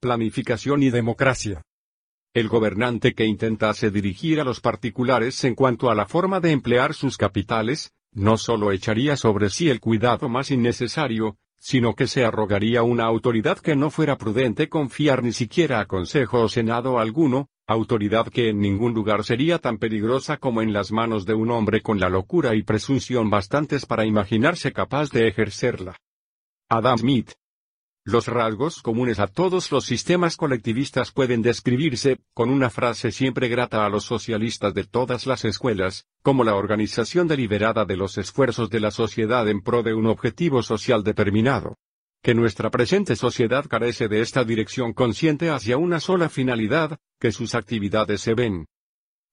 Planificación y democracia. El gobernante que intentase dirigir a los particulares en cuanto a la forma de emplear sus capitales, no solo echaría sobre sí el cuidado más innecesario, sino que se arrogaría una autoridad que no fuera prudente confiar ni siquiera a consejo o senado alguno, autoridad que en ningún lugar sería tan peligrosa como en las manos de un hombre con la locura y presunción bastantes para imaginarse capaz de ejercerla. Adam Smith los rasgos comunes a todos los sistemas colectivistas pueden describirse, con una frase siempre grata a los socialistas de todas las escuelas, como la organización deliberada de los esfuerzos de la sociedad en pro de un objetivo social determinado. Que nuestra presente sociedad carece de esta dirección consciente hacia una sola finalidad, que sus actividades se ven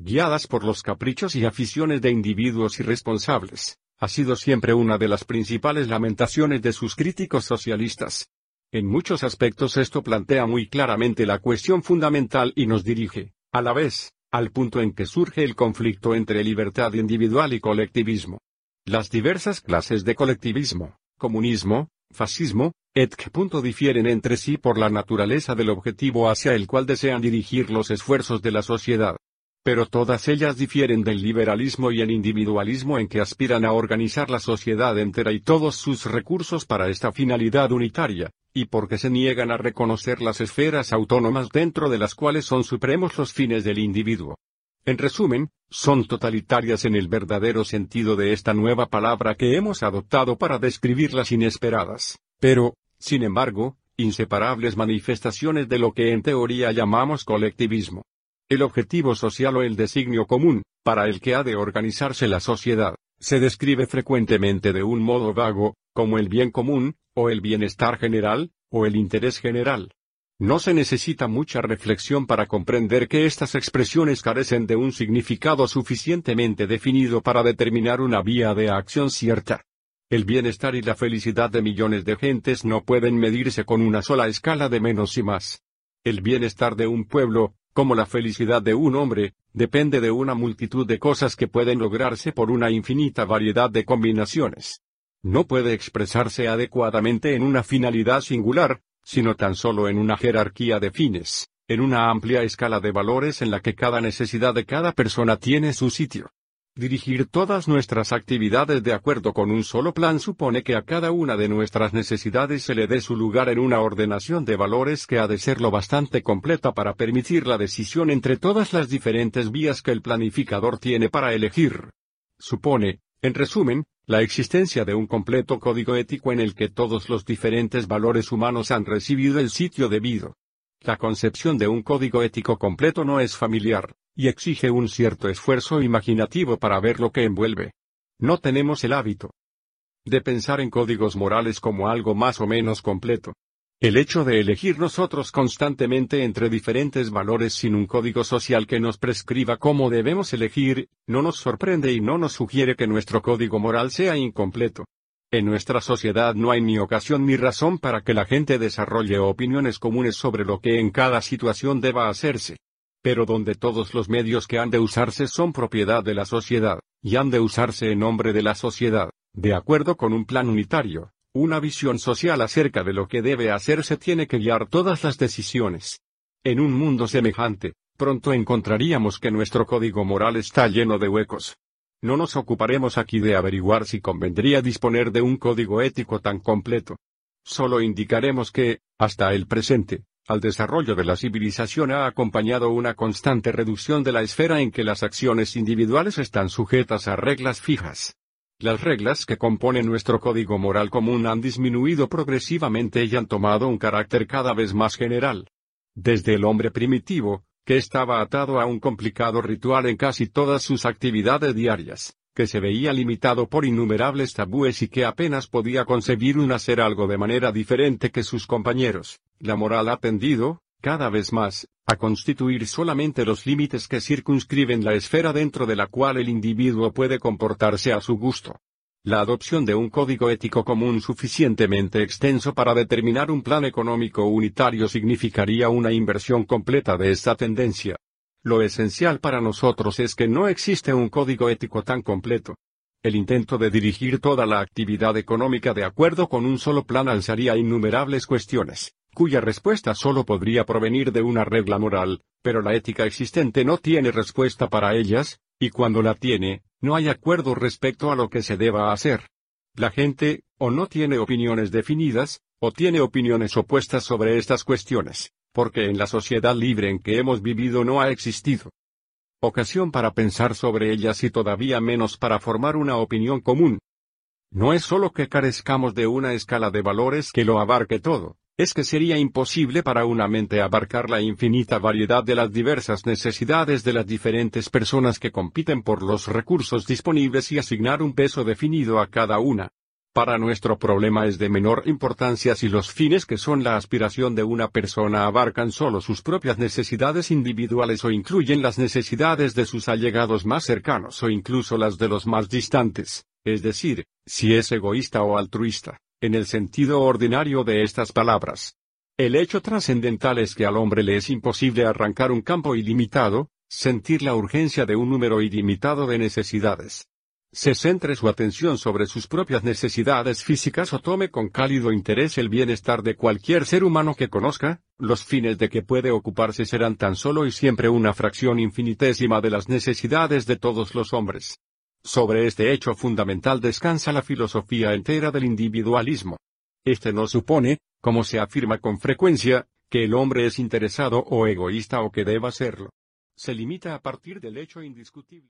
guiadas por los caprichos y aficiones de individuos irresponsables, ha sido siempre una de las principales lamentaciones de sus críticos socialistas, en muchos aspectos esto plantea muy claramente la cuestión fundamental y nos dirige, a la vez, al punto en que surge el conflicto entre libertad individual y colectivismo. Las diversas clases de colectivismo, comunismo, fascismo, etc. difieren entre sí por la naturaleza del objetivo hacia el cual desean dirigir los esfuerzos de la sociedad. Pero todas ellas difieren del liberalismo y el individualismo en que aspiran a organizar la sociedad entera y todos sus recursos para esta finalidad unitaria, y porque se niegan a reconocer las esferas autónomas dentro de las cuales son supremos los fines del individuo. En resumen, son totalitarias en el verdadero sentido de esta nueva palabra que hemos adoptado para describir las inesperadas, pero, sin embargo, inseparables manifestaciones de lo que en teoría llamamos colectivismo. El objetivo social o el designio común, para el que ha de organizarse la sociedad, se describe frecuentemente de un modo vago, como el bien común, o el bienestar general, o el interés general. No se necesita mucha reflexión para comprender que estas expresiones carecen de un significado suficientemente definido para determinar una vía de acción cierta. El bienestar y la felicidad de millones de gentes no pueden medirse con una sola escala de menos y más. El bienestar de un pueblo, como la felicidad de un hombre, depende de una multitud de cosas que pueden lograrse por una infinita variedad de combinaciones no puede expresarse adecuadamente en una finalidad singular, sino tan solo en una jerarquía de fines, en una amplia escala de valores en la que cada necesidad de cada persona tiene su sitio. Dirigir todas nuestras actividades de acuerdo con un solo plan supone que a cada una de nuestras necesidades se le dé su lugar en una ordenación de valores que ha de ser lo bastante completa para permitir la decisión entre todas las diferentes vías que el planificador tiene para elegir. Supone, en resumen, la existencia de un completo código ético en el que todos los diferentes valores humanos han recibido el sitio debido. La concepción de un código ético completo no es familiar, y exige un cierto esfuerzo imaginativo para ver lo que envuelve. No tenemos el hábito de pensar en códigos morales como algo más o menos completo. El hecho de elegir nosotros constantemente entre diferentes valores sin un código social que nos prescriba cómo debemos elegir, no nos sorprende y no nos sugiere que nuestro código moral sea incompleto. En nuestra sociedad no hay ni ocasión ni razón para que la gente desarrolle opiniones comunes sobre lo que en cada situación deba hacerse. Pero donde todos los medios que han de usarse son propiedad de la sociedad, y han de usarse en nombre de la sociedad, de acuerdo con un plan unitario, una visión social acerca de lo que debe hacerse tiene que guiar todas las decisiones. En un mundo semejante, pronto encontraríamos que nuestro código moral está lleno de huecos. No nos ocuparemos aquí de averiguar si convendría disponer de un código ético tan completo. Solo indicaremos que, hasta el presente, al desarrollo de la civilización ha acompañado una constante reducción de la esfera en que las acciones individuales están sujetas a reglas fijas. Las reglas que componen nuestro código moral común han disminuido progresivamente y han tomado un carácter cada vez más general. Desde el hombre primitivo, que estaba atado a un complicado ritual en casi todas sus actividades diarias, que se veía limitado por innumerables tabúes y que apenas podía concebir un hacer algo de manera diferente que sus compañeros. La moral ha tendido, cada vez más, a constituir solamente los límites que circunscriben la esfera dentro de la cual el individuo puede comportarse a su gusto. La adopción de un código ético común suficientemente extenso para determinar un plan económico unitario significaría una inversión completa de esta tendencia. Lo esencial para nosotros es que no existe un código ético tan completo. El intento de dirigir toda la actividad económica de acuerdo con un solo plan alzaría innumerables cuestiones, cuya respuesta solo podría provenir de una regla moral, pero la ética existente no tiene respuesta para ellas, y cuando la tiene, no hay acuerdo respecto a lo que se deba hacer. La gente, o no tiene opiniones definidas, o tiene opiniones opuestas sobre estas cuestiones porque en la sociedad libre en que hemos vivido no ha existido ocasión para pensar sobre ellas y todavía menos para formar una opinión común. No es solo que carezcamos de una escala de valores que lo abarque todo, es que sería imposible para una mente abarcar la infinita variedad de las diversas necesidades de las diferentes personas que compiten por los recursos disponibles y asignar un peso definido a cada una. Para nuestro problema es de menor importancia si los fines que son la aspiración de una persona abarcan solo sus propias necesidades individuales o incluyen las necesidades de sus allegados más cercanos o incluso las de los más distantes, es decir, si es egoísta o altruista, en el sentido ordinario de estas palabras. El hecho trascendental es que al hombre le es imposible arrancar un campo ilimitado, sentir la urgencia de un número ilimitado de necesidades se centre su atención sobre sus propias necesidades físicas o tome con cálido interés el bienestar de cualquier ser humano que conozca, los fines de que puede ocuparse serán tan solo y siempre una fracción infinitésima de las necesidades de todos los hombres. Sobre este hecho fundamental descansa la filosofía entera del individualismo. Este no supone, como se afirma con frecuencia, que el hombre es interesado o egoísta o que deba serlo. Se limita a partir del hecho indiscutible.